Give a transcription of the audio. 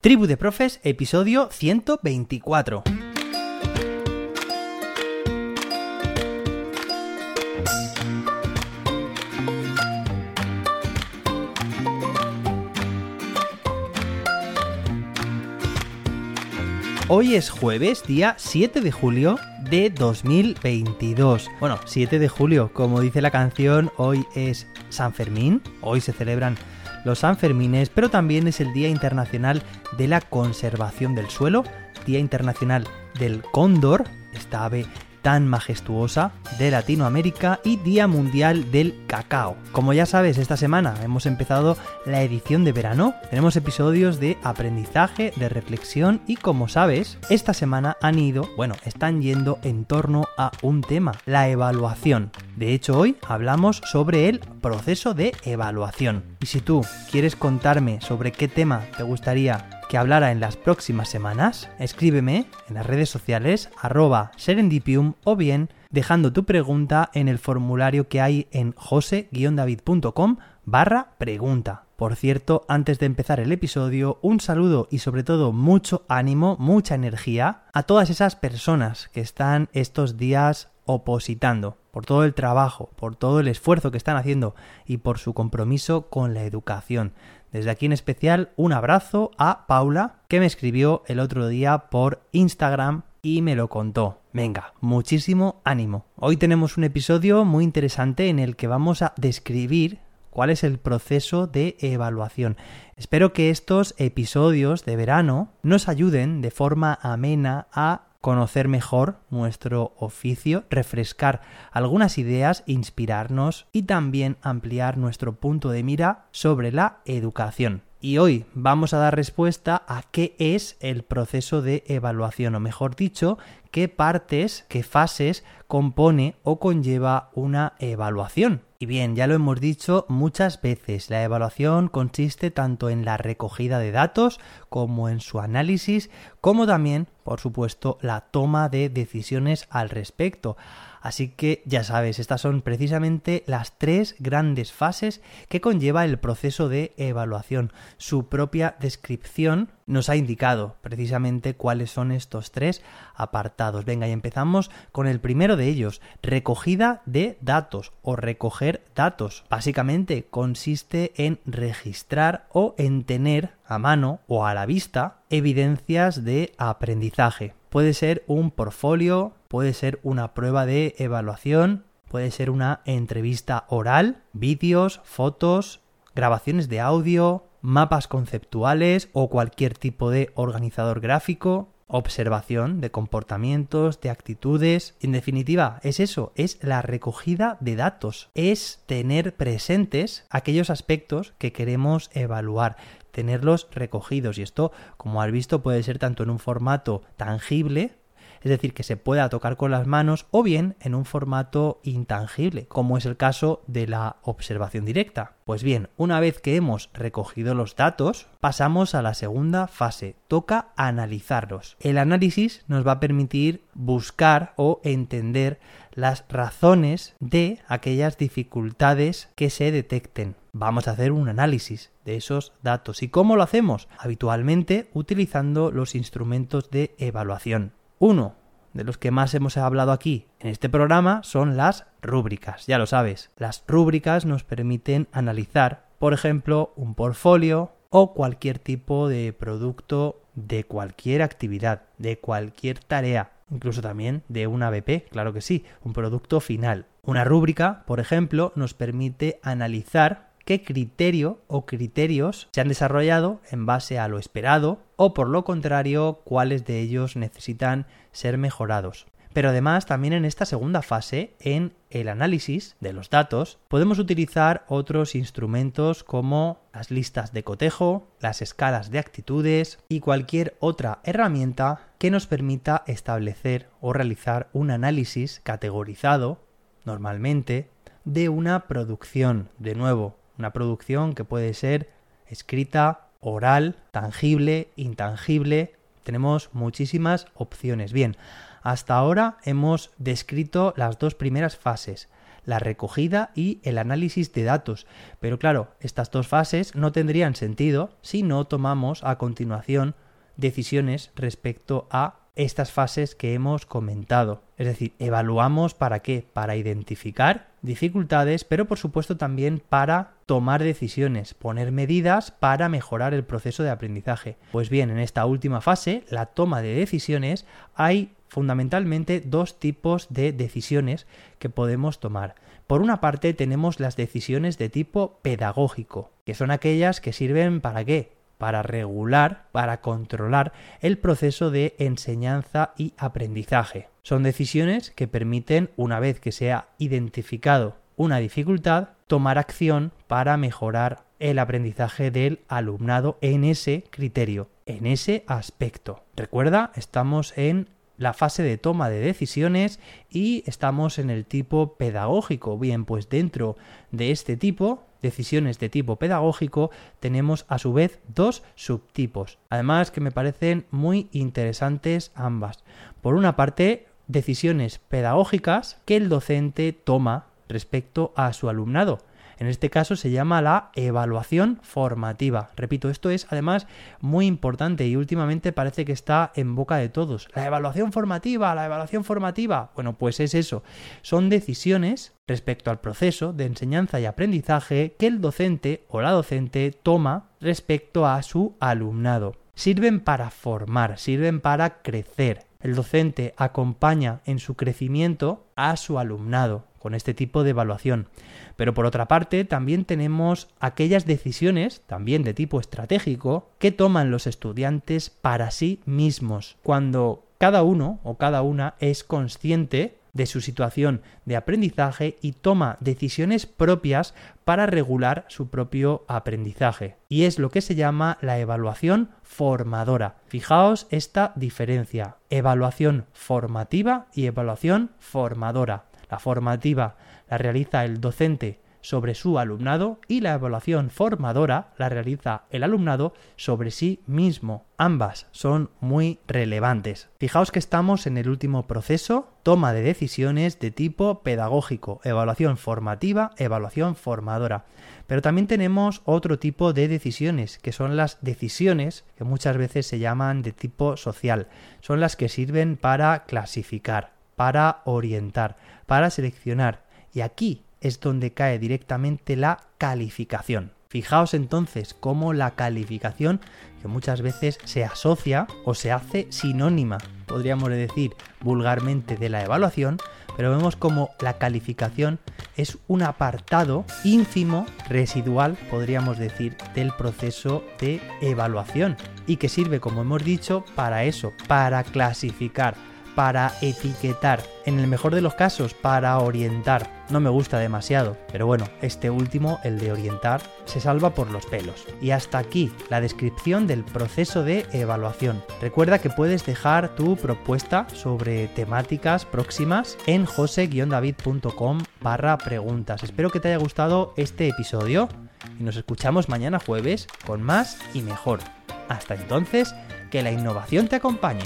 Tribu de Profes, episodio 124. Hoy es jueves, día 7 de julio de 2022. Bueno, 7 de julio, como dice la canción, hoy es San Fermín, hoy se celebran los Sanfermines, pero también es el Día Internacional de la Conservación del Suelo, Día Internacional del Cóndor, esta ave tan majestuosa de Latinoamérica y Día Mundial del Cacao. Como ya sabes, esta semana hemos empezado la edición de verano, tenemos episodios de aprendizaje, de reflexión y como sabes, esta semana han ido, bueno, están yendo en torno a un tema, la evaluación. De hecho, hoy hablamos sobre el proceso de evaluación. Y si tú quieres contarme sobre qué tema te gustaría que hablara en las próximas semanas, escríbeme en las redes sociales arroba serendipium o bien dejando tu pregunta en el formulario que hay en jose-david.com barra pregunta. Por cierto, antes de empezar el episodio, un saludo y sobre todo mucho ánimo, mucha energía a todas esas personas que están estos días opositando, por todo el trabajo, por todo el esfuerzo que están haciendo y por su compromiso con la educación. Desde aquí en especial un abrazo a Paula que me escribió el otro día por Instagram y me lo contó. Venga, muchísimo ánimo. Hoy tenemos un episodio muy interesante en el que vamos a describir cuál es el proceso de evaluación. Espero que estos episodios de verano nos ayuden de forma amena a conocer mejor nuestro oficio, refrescar algunas ideas, inspirarnos y también ampliar nuestro punto de mira sobre la educación. Y hoy vamos a dar respuesta a qué es el proceso de evaluación, o mejor dicho, qué partes, qué fases compone o conlleva una evaluación. Y bien, ya lo hemos dicho muchas veces, la evaluación consiste tanto en la recogida de datos como en su análisis, como también, por supuesto, la toma de decisiones al respecto. Así que ya sabes, estas son precisamente las tres grandes fases que conlleva el proceso de evaluación. Su propia descripción nos ha indicado precisamente cuáles son estos tres apartados. Venga, y empezamos con el primero de ellos, recogida de datos o recoger datos. Básicamente consiste en registrar o en tener a mano o a la vista evidencias de aprendizaje. Puede ser un portfolio, puede ser una prueba de evaluación, puede ser una entrevista oral, vídeos, fotos, grabaciones de audio, mapas conceptuales o cualquier tipo de organizador gráfico, observación de comportamientos, de actitudes. En definitiva, es eso, es la recogida de datos, es tener presentes aquellos aspectos que queremos evaluar tenerlos recogidos y esto, como has visto, puede ser tanto en un formato tangible, es decir, que se pueda tocar con las manos, o bien en un formato intangible, como es el caso de la observación directa. Pues bien, una vez que hemos recogido los datos, pasamos a la segunda fase, toca analizarlos. El análisis nos va a permitir buscar o entender las razones de aquellas dificultades que se detecten. Vamos a hacer un análisis de esos datos. ¿Y cómo lo hacemos? Habitualmente utilizando los instrumentos de evaluación. Uno de los que más hemos hablado aquí en este programa son las rúbricas, ya lo sabes. Las rúbricas nos permiten analizar, por ejemplo, un portfolio o cualquier tipo de producto de cualquier actividad, de cualquier tarea, incluso también de una BP, claro que sí, un producto final. Una rúbrica, por ejemplo, nos permite analizar qué criterio o criterios se han desarrollado en base a lo esperado o por lo contrario cuáles de ellos necesitan ser mejorados. Pero además también en esta segunda fase, en el análisis de los datos, podemos utilizar otros instrumentos como las listas de cotejo, las escalas de actitudes y cualquier otra herramienta que nos permita establecer o realizar un análisis categorizado, normalmente, de una producción, de nuevo, una producción que puede ser escrita, oral, tangible, intangible. Tenemos muchísimas opciones. Bien, hasta ahora hemos descrito las dos primeras fases, la recogida y el análisis de datos. Pero claro, estas dos fases no tendrían sentido si no tomamos a continuación decisiones respecto a estas fases que hemos comentado. Es decir, evaluamos para qué? Para identificar dificultades, pero por supuesto también para tomar decisiones, poner medidas para mejorar el proceso de aprendizaje. Pues bien, en esta última fase, la toma de decisiones, hay fundamentalmente dos tipos de decisiones que podemos tomar. Por una parte tenemos las decisiones de tipo pedagógico, que son aquellas que sirven para qué? Para regular, para controlar el proceso de enseñanza y aprendizaje. Son decisiones que permiten, una vez que se ha identificado una dificultad, tomar acción para mejorar el aprendizaje del alumnado en ese criterio, en ese aspecto. Recuerda, estamos en la fase de toma de decisiones y estamos en el tipo pedagógico. Bien, pues dentro de este tipo decisiones de tipo pedagógico, tenemos a su vez dos subtipos. Además que me parecen muy interesantes ambas. Por una parte, decisiones pedagógicas que el docente toma respecto a su alumnado. En este caso se llama la evaluación formativa. Repito, esto es además muy importante y últimamente parece que está en boca de todos. La evaluación formativa, la evaluación formativa. Bueno, pues es eso. Son decisiones respecto al proceso de enseñanza y aprendizaje que el docente o la docente toma respecto a su alumnado. Sirven para formar, sirven para crecer. El docente acompaña en su crecimiento a su alumnado con este tipo de evaluación. Pero por otra parte, también tenemos aquellas decisiones, también de tipo estratégico, que toman los estudiantes para sí mismos, cuando cada uno o cada una es consciente de su situación de aprendizaje y toma decisiones propias para regular su propio aprendizaje. Y es lo que se llama la evaluación formadora. Fijaos esta diferencia, evaluación formativa y evaluación formadora. La formativa la realiza el docente sobre su alumnado y la evaluación formadora la realiza el alumnado sobre sí mismo. Ambas son muy relevantes. Fijaos que estamos en el último proceso, toma de decisiones de tipo pedagógico, evaluación formativa, evaluación formadora. Pero también tenemos otro tipo de decisiones, que son las decisiones que muchas veces se llaman de tipo social. Son las que sirven para clasificar, para orientar, para seleccionar. Y aquí es donde cae directamente la calificación. Fijaos entonces cómo la calificación, que muchas veces se asocia o se hace sinónima, podríamos decir vulgarmente, de la evaluación, pero vemos como la calificación es un apartado ínfimo, residual, podríamos decir, del proceso de evaluación y que sirve, como hemos dicho, para eso, para clasificar, para etiquetar, en el mejor de los casos para orientar. No me gusta demasiado, pero bueno, este último, el de orientar, se salva por los pelos. Y hasta aquí la descripción del proceso de evaluación. Recuerda que puedes dejar tu propuesta sobre temáticas próximas en jose-david.com barra preguntas. Espero que te haya gustado este episodio y nos escuchamos mañana jueves con más y mejor. Hasta entonces, que la innovación te acompañe.